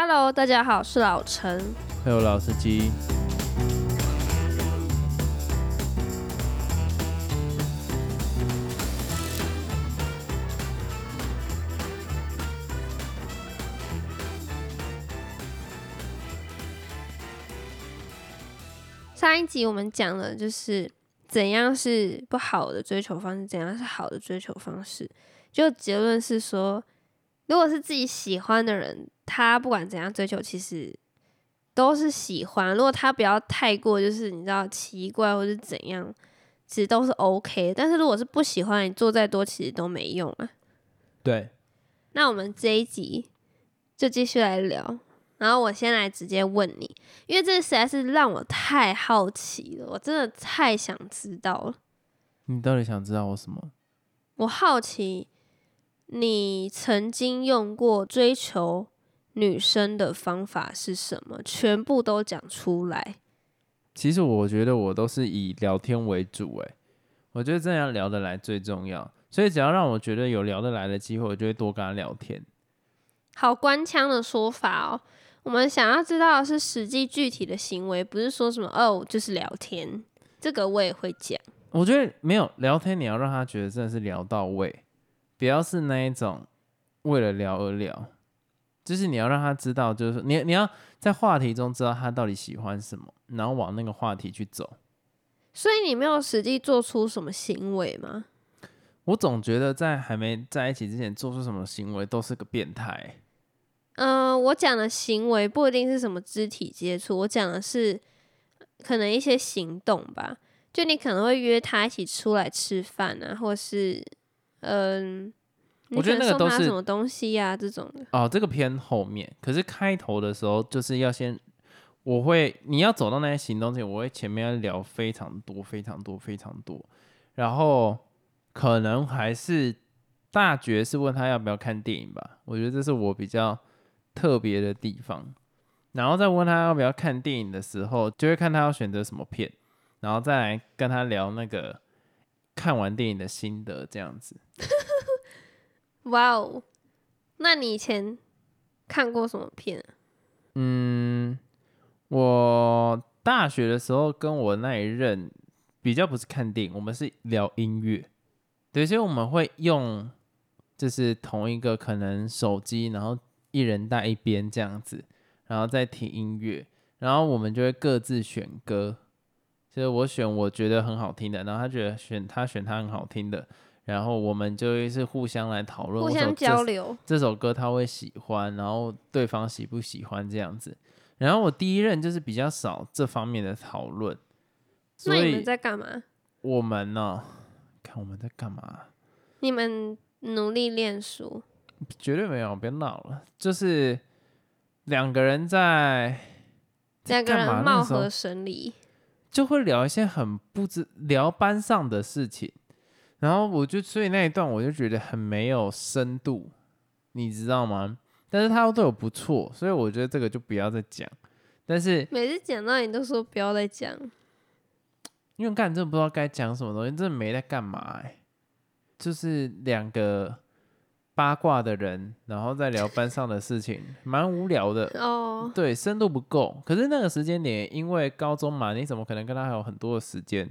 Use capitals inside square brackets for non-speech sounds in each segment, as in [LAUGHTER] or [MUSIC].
Hello，大家好，我是老陈。还有老司机，上一集我们讲了，就是怎样是不好的追求方式，怎样是好的追求方式。就结论是说，如果是自己喜欢的人，他不管怎样追求，其实都是喜欢。如果他不要太过，就是你知道奇怪或是怎样，其实都是 OK。但是如果是不喜欢，你做再多其实都没用啊。对，那我们这一集就继续来聊。然后我先来直接问你，因为这实在是让我太好奇了，我真的太想知道了。你到底想知道我什么？我好奇你曾经用过追求女生的方法是什么？全部都讲出来。其实我觉得我都是以聊天为主，诶，我觉得这样聊得来最重要。所以只要让我觉得有聊得来的机会，我就会多跟他聊天。好官腔的说法哦。我们想要知道的是实际具体的行为，不是说什么哦，就是聊天。这个我也会讲。我觉得没有聊天，你要让他觉得真的是聊到位，不要是那一种为了聊而聊。就是你要让他知道，就是你你要在话题中知道他到底喜欢什么，然后往那个话题去走。所以你没有实际做出什么行为吗？我总觉得在还没在一起之前做出什么行为都是个变态。嗯、我讲的行为不一定是什么肢体接触，我讲的是可能一些行动吧。就你可能会约他一起出来吃饭啊，或是嗯，你我觉得那个都是他什么东西呀、这种的。哦，这个偏后面，可是开头的时候就是要先，我会你要走到那些行动前，我会前面要聊非常多、非常多、非常多，然后可能还是大觉是问他要不要看电影吧，我觉得这是我比较特别的地方。然后再问他要不要看电影的时候，就会看他要选择什么片，然后再来跟他聊那个看完电影的心得，这样子。[LAUGHS] 哇哦，那你以前看过什么片啊？嗯，我大学的时候跟我那一任比较不是看电影，我们是聊音乐。对，所以我们会用就是同一个可能手机，然后一人带一边这样子，然后再听音乐，然后我们就会各自选歌。就是我选我觉得很好听的，然后他觉得选他选他很好听的，然后我们就会是互相来讨论，互相交流。这首歌他会喜欢，然后对方喜不喜欢这样子。然后我第一任就是比较少这方面的讨论，所那你们以在干嘛？我们呢，看我们在干嘛？你们努力练书。绝对没有，别闹了，就是两个人在在两个人貌合神离。就会聊一些很不知聊班上的事情，然后我就所以那一段我就觉得很没有深度，你知道吗？但是他都对我不错，所以我觉得这个就不要再讲。但是每次讲到你都说不要再讲，因为干真的不知道该讲什么东西，真的没在干嘛哎、就是两个八卦的人，然后再聊班上的事情，[LAUGHS] 蛮无聊的。哦，对，深度不够。可是那个时间点，因为高中嘛，你怎么可能跟他还有很多的时间？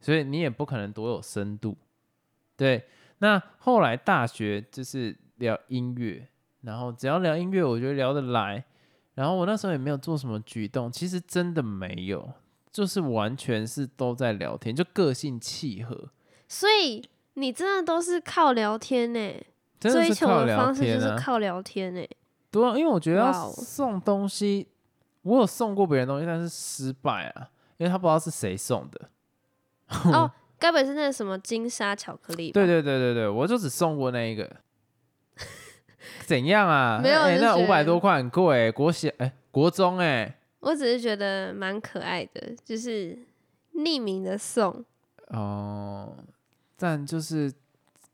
所以你也不可能多有深度。对，那后来大学就是聊音乐，然后只要聊音乐，我觉得聊得来。然后我那时候也没有做什么举动，其实真的没有，就是完全是都在聊天，就个性契合，所以你真的都是靠聊天呢、真的追求的方式就是。靠聊天呢、对啊，因为我觉得送东西，我有送过别人东西，但是失败啊，因为他不知道是谁送的。哦，该不会是那个什么金沙巧克力吧？对对对对对，我就只送过那一个。怎样啊？[LAUGHS] 没有哎那五百多块很贵、国小哎、国中哎、我只是觉得蛮可爱的，就是匿名的送。哦，但就是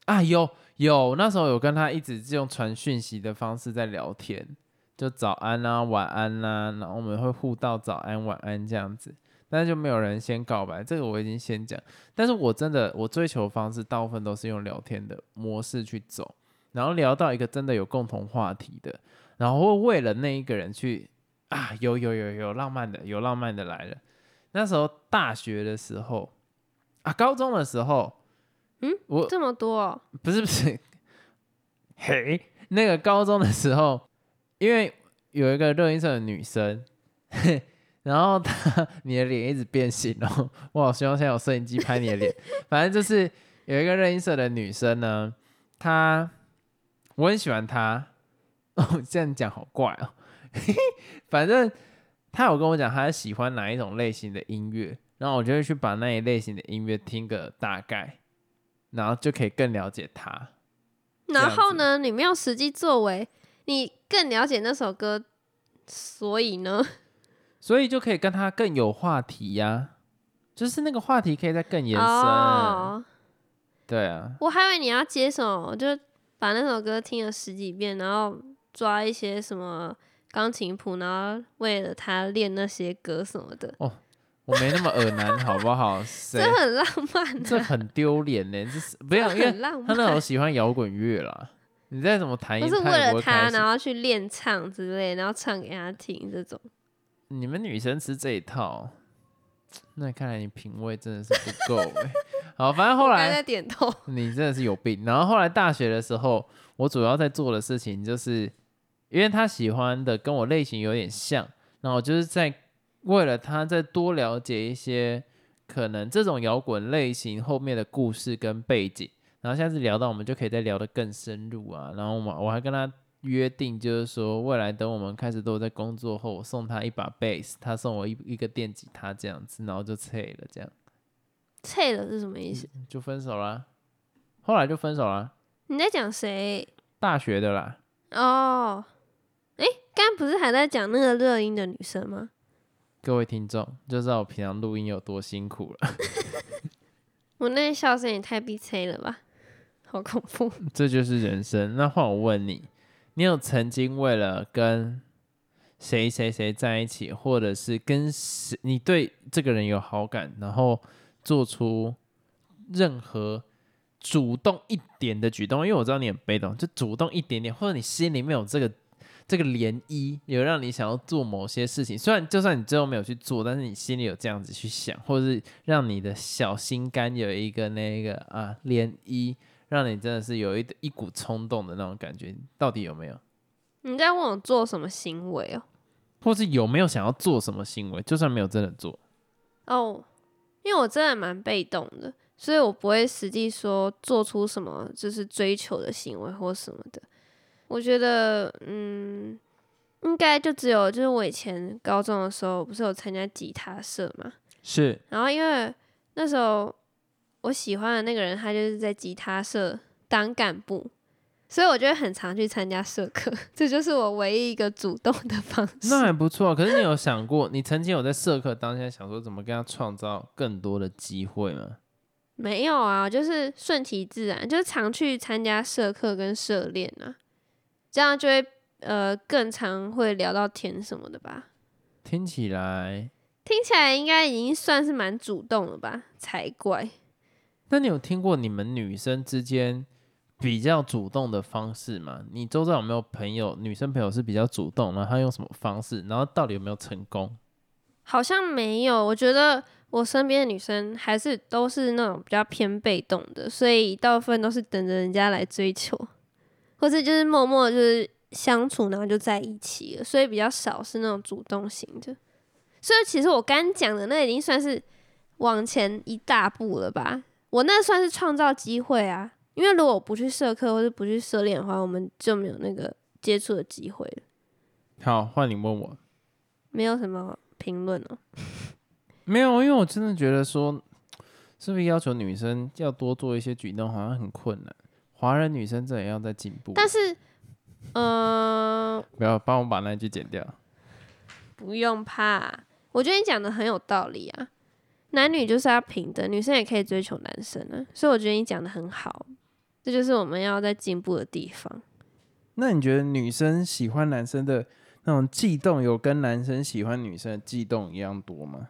啊，有有，那时候有跟他一直用传讯息的方式在聊天，就早安啊、晚安呐、然后我们会互道早安、晚安这样子，但是就没有人先告白，这个我已经先讲。但是我真的我追求方式大部分都是用聊天的模式去走，然后聊到一个真的有共同话题的，然后会为了那一个人去啊，有有有有浪漫的，有浪漫的来了。那时候大学的时候啊，高中的时候，嗯，我这么多哦、不是不是，[LAUGHS] 嘿，那个高中的时候，因为有一个热音社的女生，嘿，[LAUGHS] 然后她你的脸一直变形哦，我好希望现在有摄影机拍你的脸。[LAUGHS] 反正就是有一个热音社的女生呢，她我很喜欢她，哦，这样讲好怪哦，反正她有跟我讲她喜欢哪一种类型的音乐，然后我就会去把那一类型的音乐听个大概。然后就可以更了解他。然后呢，你没有实际作为，你更了解那首歌，所以呢，[LAUGHS] 所以就可以跟他更有话题呀、就是那个话题可以再更延伸。哦，对啊，我还以为你要接什么，就把那首歌听了十几遍，然后抓一些什么钢琴谱，然后为了他练那些歌什么的，我没那么耳男，好不好？[LAUGHS] 谁这很浪漫的，这很丢脸呢？这是不要，因为他那种。喜欢摇滚乐啦。你再怎么弹音，不是为了他，然后去练唱之类，然后唱给他听这种。你们女生吃这一套，那看来你品味真的是不够哎。[LAUGHS] 好，反正后来在点头。你真的是有病。然后后来大学的时候，我主要在做的事情就是，因为他喜欢的跟我类型有点像，然后我就是在为了他再多了解一些可能这种摇滚类型后面的故事跟背景。然后下次聊到，我们就可以再聊得更深入啊。然后我们我还跟他约定，就是说未来等我们开始都在工作后，我送他一把贝斯，他送我一一个电吉他这样子，然后就退了，这样脆了是什么意思？就分手啦。后来就分手啦，你在讲谁？大学的啦。哦，诶，刚刚不是还在讲那个热音的女生吗？各位听众就知道我平常录音有多辛苦了。[LAUGHS] 我那笑声也太逼催了吧，好恐怖。[LAUGHS] 这就是人生。那换我问你，你有曾经为了跟谁谁谁在一起，或者是跟谁你对这个人有好感，然后做出任何主动一点的举动？因为我知道你很被动，就主动一点点，或者你心里面有这个这个涟漪，有让你想要做某些事情。虽然就算你最后没有去做，但是你心里有这样子去想，或者是让你的小心肝有一个那个啊涟漪。让你真的是有一一股冲动的那种感觉，到底有没有？你在问我做什么行为哦？或是有没有想要做什么行为？就算没有真的做，哦，因为我真的蛮被动的，所以我不会实际说做出什么就是追求的行为或什么的。我觉得，嗯，应该就只有就是我以前高中的时候不是有参加吉他社嘛，是然后因为那时候我喜欢的那个人，他就是在吉他社当干部，所以我就会很常去参加社课，[LAUGHS] 这就是我唯一一个主动的方式。那还不错。可是你有想过，你曾经有在社课当下想说怎么跟他创造更多的机会吗？没有啊，就是顺其自然，就是常去参加社课跟社练啊，这样就会呃更常会聊到天什么的吧。听起来，听起来应该已经算是蛮主动了吧，才怪。那你有听过你们女生之间比较主动的方式吗？你周遭有没有朋友，女生朋友是比较主动，然后她用什么方式，然后到底有没有成功？好像没有，我觉得我身边的女生还是都是那种比较偏被动的，所以大部分都是等着人家来追求，或是就是默默就是相处，然后就在一起了，所以比较少是那种主动型的。所以其实我刚讲的那已经算是往前一大步了吧，我那算是创造机会啊，因为如果我不去社课或者不去社练的话，我们就没有那个接触的机会了，好，换你问我。没有什么评论哦。[LAUGHS] 没有，因为我真的觉得说，是不是要求女生要多做一些举动，好像很困难。华人女生这也要在进步。但是，嗯、不要帮我把那句剪掉。不用怕，我觉得你讲的很有道理啊。男女就是要平等，女生也可以追求男生啊，所以我觉得你讲的很好，这就是我们要在进步的地方。那你觉得女生喜欢男生的那种悸动，有跟男生喜欢女生的悸动一样多吗？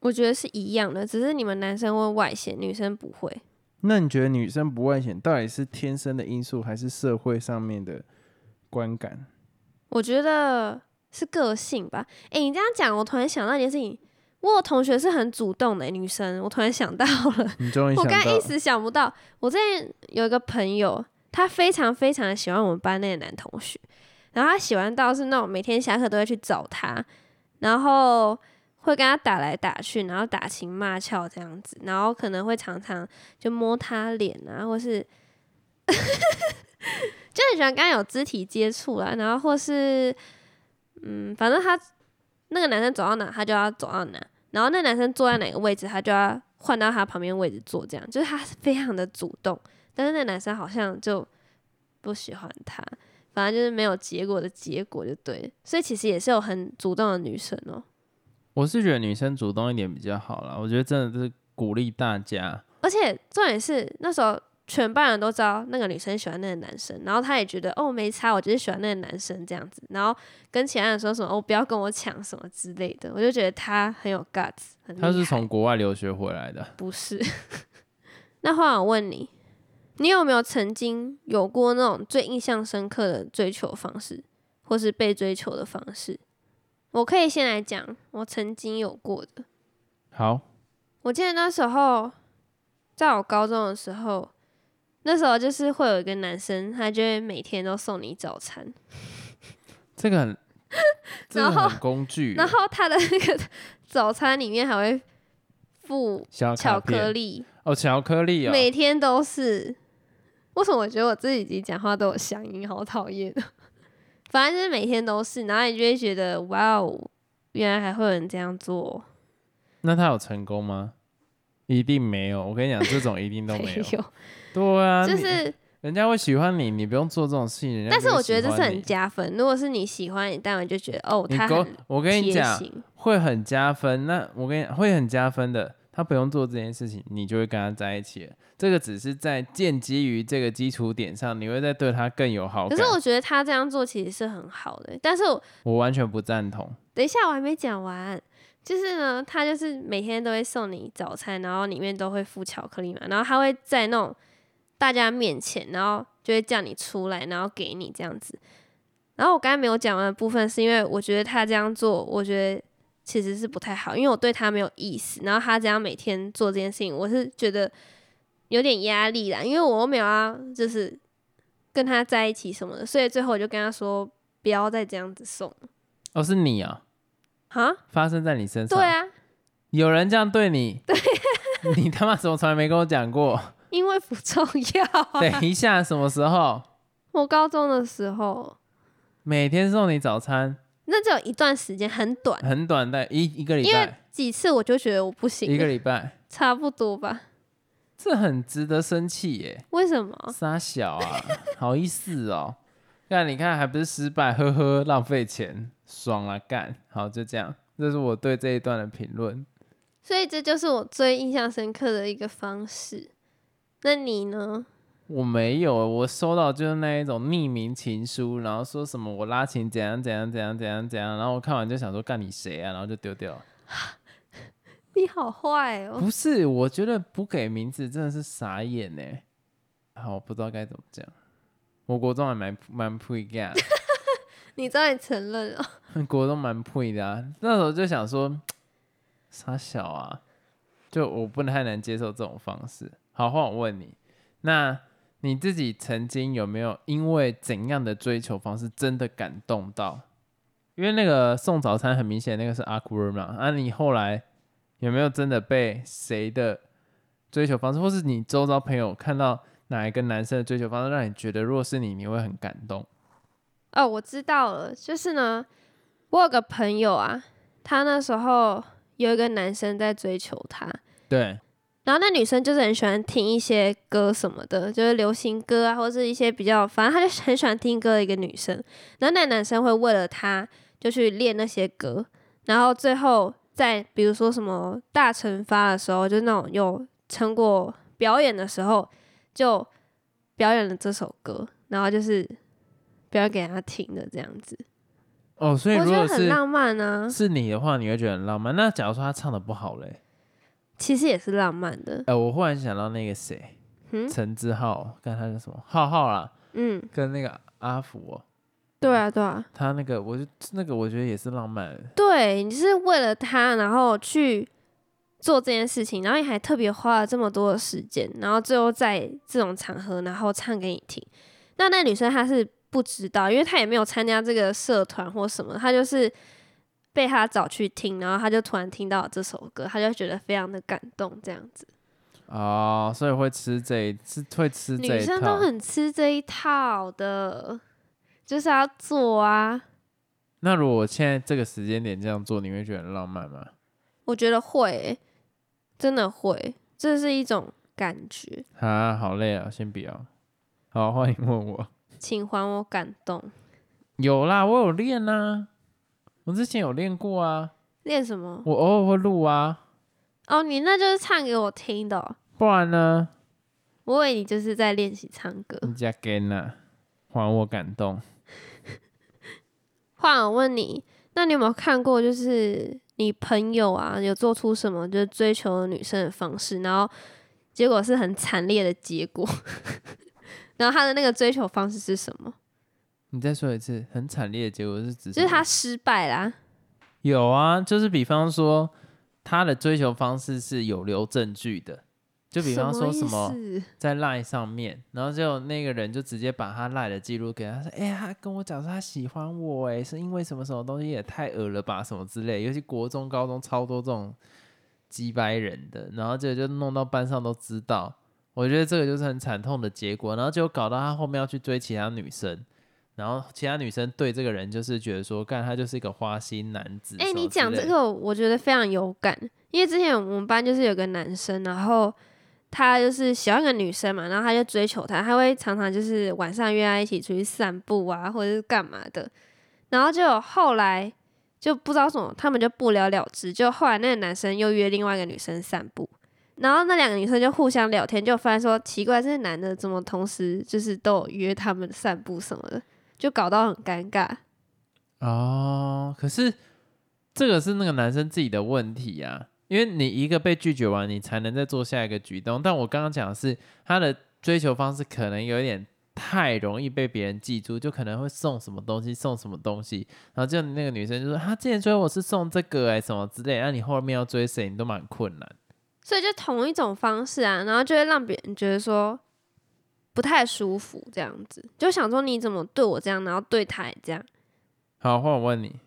我觉得是一样的，只是你们男生会外显，女生不会。那你觉得女生不外显，到底是天生的因素，还是社会上面的观感？我觉得是个性吧。诶，你这样讲，我突然想到一件事情，我有同学是很主动的女生，我突然想到了，[LAUGHS] 你终于我想到刚一时想不到。我之前有一个朋友，他非常非常的喜欢我们班那个男同学，然后他喜欢到是那种每天下课都会去找他，然后会跟他打来打去，然后打情骂俏这样子，然后可能会常常就摸他脸啊，或是 [LAUGHS] 就很喜欢跟他有肢体接触啦，然后或是嗯，反正他那个男生走到哪，他就要走到哪，然后那男生坐在哪个位置，他就要换到他旁边位置坐，这样就是他非常的主动，但是那男生好像就不喜欢他，反正就是没有结果的结果就对，所以其实也是有很主动的女生哦、我是觉得女生主动一点比较好啦。我觉得真的是鼓励大家。而且重点是那时候全班人都知道那个女生喜欢那个男生，然后他也觉得哦没差，我就是喜欢那个男生这样子，然后跟其他人说什么哦不要跟我抢什么之类的，我就觉得他很有 guts，很厉害。她是从国外留学回来的，不是？[LAUGHS] 那话我问你，你有没有曾经有过那种最印象深刻的追求方式，或是被追求的方式？我可以先来讲，我曾经有过的。好，我记得那时候，在我高中的时候，那时候就是会有一个男生，他就会每天都送你早餐，这个很，[LAUGHS] 这个然后很工具耶，然后他的那个早餐里面还会附小巧克力，哦，巧克力哦，每天都是。为什么我觉得我自己讲话都有乡音，好讨厌啊！反正就是每天都是，然后你就会觉得哇哦，原来还会有人这样做，那他有成功吗？一定没有，我跟你讲，这种一定都没有。[LAUGHS] 有，对啊，就是，人家会喜欢你，你不用做这种事情。但是我觉得这是很加分。如果是你喜欢你，当然就觉得哦，他很，我跟你讲，会很加分。那我跟你会很加分的，他不用做这件事情，你就会跟他在一起了。这个只是在建基于这个基础点上，你会再对他更有好感。可是我觉得他这样做其实是很好的，但是我我完全不赞同。等一下我还没讲完，就是呢，他就是每天都会送你早餐，然后里面都会附巧克力嘛，然后他会在那种大家面前，然后就会叫你出来，然后给你这样子。然后我刚才没有讲完的部分，是因为我觉得他这样做，我觉得其实是不太好，因为我对他没有意思，然后他这样每天做这件事情，我是觉得有点压力啦，因为我又没有要就是跟他在一起什么的，所以最后我就跟他说不要再这样子送哦，是你啊，啊，发生在你身上。对，啊，有人这样对你，[LAUGHS] 对，你他妈怎么从来没跟我讲过？[LAUGHS] 因为不重要啊。等一下，什么时候？我高中的时候，每天送你早餐，那只有一段时间，很短，很短的一一个礼因为拜，几次我就觉得我不行一个了，礼拜，差不多吧？这很值得生气耶！为什么？傻小啊，[LAUGHS] 好意思哦。那，你看还不是失败，呵呵，浪费钱，爽了干。好，就这样，这是我对这一段的评论。所以这就是我最印象深刻的一个方式。那你呢？我没有，我收到就是那一种匿名情书，然后说什么我拉琴怎样怎样怎样怎样怎样，然后我看完就想说干你谁啊，然后就丢掉了。[LAUGHS] 你好坏哦！不是，我觉得不给名字真的是傻眼呢。好，我不知道该怎么讲。我国中还蛮蛮配的，[LAUGHS] 你终于承认了，[LAUGHS] 国中蛮配的啊。那时候就想说，傻小啊，就我不太能接受这种方式。好，换我问你，那你自己曾经有没有因为怎样的追求方式真的感动到？因为那个送早餐很明显，那个是 awkward 嘛。啊，你后来有没有真的被谁的追求方式，或是你周遭朋友看到哪一个男生的追求方式，让你觉得若是你，你会很感动？哦，我知道了，就是呢，我有个朋友啊，他那时候有一个男生在追求他，对，然后那女生就是很喜欢听一些歌什么的，就是流行歌啊，或者是一些比较，反正她就很喜欢听歌的一个女生。然后那男生会为了她就去练那些歌，然后最后在比如说什么大惩罚的时候，就那种有成果表演的时候，就表演了这首歌，然后就是表演给他听的这样子。哦，所以我觉如果是得很浪漫啊，是你的话，你会觉得很浪漫。那假如说他唱的不好嘞？其实也是浪漫的。哎、我忽然想到那个谁，嗯陈志浩，看他叫什么浩浩啦，嗯，跟那个阿福哦，对啊，对啊，他那个，我就那个，我觉得也是浪漫。对，你是为了他，然后去做这件事情，然后你还特别花了这么多的时间，然后最后在这种场合，然后唱给你听。那那女生她是不知道，因为她也没有参加这个社团或什么，她就是被他找去听，然后他就突然听到这首歌，他就觉得非常的感动，这样子。哦，所以会吃这一，是会吃这一套。女生都很吃这一套的。就是要做啊。那如果我现在这个时间点这样做，你会觉得很浪漫吗？我觉得会，真的会，这是一种感觉。啊，好累啊，先不要。好，欢迎问我。请还我感动。有啦，我有练啊，我之前有练过啊。练什么？我偶尔会录啊。哦，你那就是唱给我听的。不然呢？我以为你就是在练习唱歌。你加给呢？还我感动。[LAUGHS] 话我问你，那你有没有看过，就是你朋友啊，有做出什么就是追求女生的方式，然后结果是很惨烈的结果？[LAUGHS] 然后他的那个追求方式是什么？你再说一次，很惨烈的结果是指？就是他失败啦。有啊，就是比方说他的追求方式是有留证据的。就比方说什么在赖上面，然后就那个人就直接把他赖的记录给他说：“哎，他跟我讲说他喜欢我，哎，是因为什么什么东西也太恶了吧，什么之类。尤其国中、高中超多这种鸡掰人的，然后这就弄到班上都知道。我觉得这个就是很惨痛的结果，然后就搞到他后面要去追其他女生，然后其他女生对这个人就是觉得说，干他就是一个花心男子。哎，你讲这个我觉得非常有感，因为之前我们班就是有个男生，然后。他就是喜欢一个女生嘛，然后他就追求她，他会常常就是晚上约她一起出去散步啊，或者是干嘛的。然后就后来就不知道什么，他们就不了了之。就后来那个男生又约另外一个女生散步，然后那两个女生就互相聊天，就发现说奇怪，这些男的怎么同时就是都有约他们散步什么的，就搞到很尴尬。哦，可是这个是那个男生自己的问题呀。因为你一个被拒绝完，你才能再做下一个举动。但我刚刚讲的是他的追求方式可能有一点太容易被别人记住，就可能会送什么东西，送什么东西，然后就那个女生就说：“他之前追我是送这个哎，什么之类。”那你后面要追谁，你都蛮困难。所以就同一种方式啊，然后就会让别人觉得说不太舒服，这样子就想说你怎么对我这样，然后对他也这样。好，换我问你，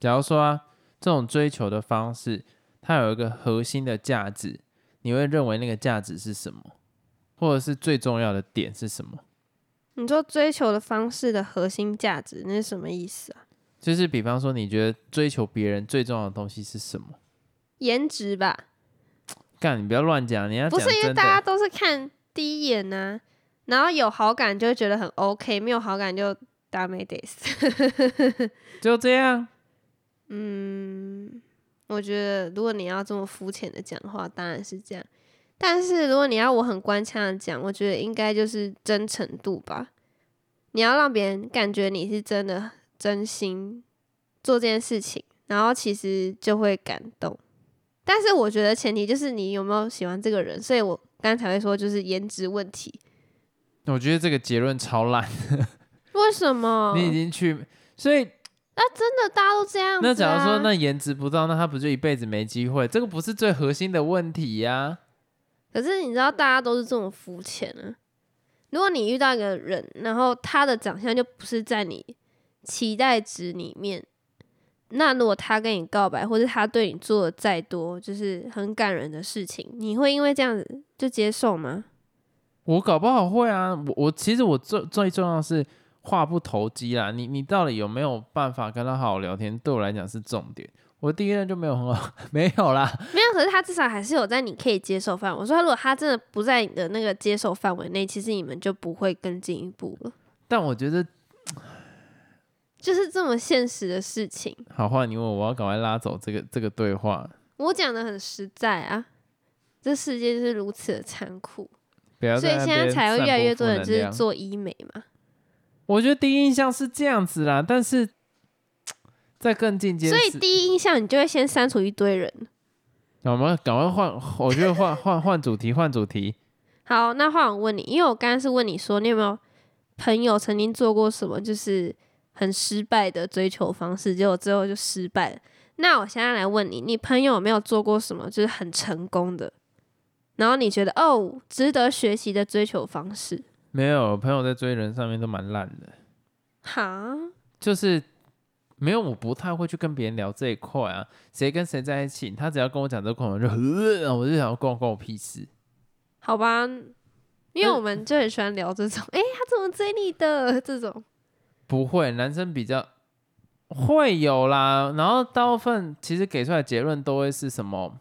假如说啊，这种追求的方式。它有一个核心的价值，你会认为那个价值是什么，或者是最重要的点是什么？你说追求的方式的核心价值，那是什么意思啊？就是比方说，你觉得追求别人最重要的东西是什么？颜值吧。干，你不要乱讲，你要不是因为大家都是看第一眼呢，然后有好感就会觉得很 OK，没有好感就打没得死，就这样。嗯。我觉得，如果你要这么肤浅的讲话，当然是这样。但是如果你要我很官腔的讲，我觉得应该就是真诚度吧。你要让别人感觉你是真的真心做这件事情，然后其实就会感动。但是我觉得前提就是你有没有喜欢这个人，所以我刚才会说就是颜值问题。我觉得这个结论超烂。[LAUGHS] 为什么？你已经去，所以。那真的大家都这样？那假如说那颜值不到，那他不就一辈子没机会？这个不是最核心的问题呀。可是你知道，大家都是这种肤浅啊。如果你遇到一个人，然后他的长相就不是在你期待值里面，那如果他跟你告白，或者他对你做的再多，就是很感人的事情，你会因为这样子就接受吗？我搞不好会啊。我我其实我最最重要的是。话不投机啦，你你到底有没有办法跟他好好聊天？对我来讲是重点。我第一任就没有很好，[LAUGHS] 没有啦，没有。可是他至少还是有在你可以接受范围。我说，如果他真的不在你的那个接受范围内，其实你们就不会更进一步了。但我觉得，[TSK] 就是这么现实的事情。好话你问我，我要赶快拉走这个这个对话。我讲的很实在啊，这世界就是如此的残酷，所以现在才会越来越多人就是做医美嘛。我觉得第一印象是这样子啦，但是在更进阶，所以第一印象你就会先删除一堆人。那我们赶快换，我觉得换 [LAUGHS] 换换主题，换主题。好，那换我问你，因为我刚刚是问你说，你有没有朋友曾经做过什么就是很失败的追求方式，结果最后就失败了。那我现在来问你，你朋友有没有做过什么就是很成功的，然后你觉得哦值得学习的追求方式？没有，朋友在追人上面都蛮烂的，哈，就是没有，我不太会去跟别人聊这一块啊。谁跟谁在一起，他只要跟我讲这块，我就，[LAUGHS] 呃我就想要关关我屁事。好吧，因为我们就很喜欢聊这种，[LAUGHS] 诶，他怎么追你的这种。不会，男生比较会有啦。然后大部分其实给出来的结论都会是什么？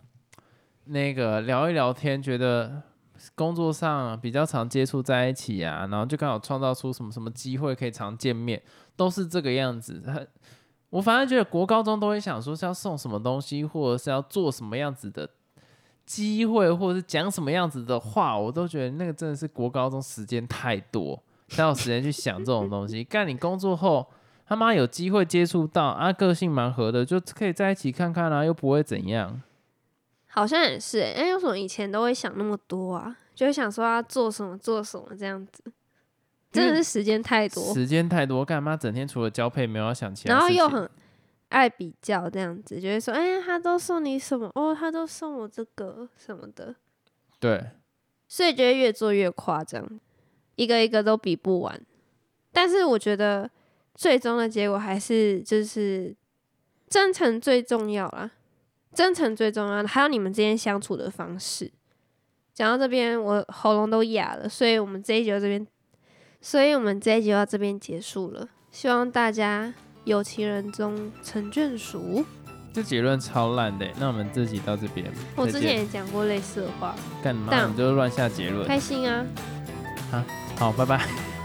那个聊一聊天，觉得工作上比较常接触在一起啊，然后就刚好创造出什么什么机会可以常见面，都是这个样子。我反正觉得国高中都会想说是要送什么东西，或者是要做什么样子的机会，或者是讲什么样子的话，我都觉得那个真的是国高中时间太多，才有时间去想这种东西。干你工作后，他妈有机会接触到啊，个性蛮合的，就可以在一起看看啊，又不会怎样。好像也是、欸，哎、为什么以前都会想那么多啊？就会想说要做什么做什么这样子，真的是时间太多，时间太多，干嘛整天除了交配没有要想其他然后事情又很爱比较这样子，就会说，哎、他都送你什么？哦，他都送我这个什么的，对，所以就会越做越夸张，一个一个都比不完。但是我觉得最终的结果还是就是真诚最重要啦，真诚最重要，还有你们之间相处的方式。讲到这边，我喉咙都哑了，所以我们这一集就这边，所以我们这一集就到这边结束了。希望大家有情人终成眷属。这结论超烂的。那我们这集到这边，我之前也讲过类似的话，干嘛？但你就乱下结论。开心啊！好，拜拜。[LAUGHS]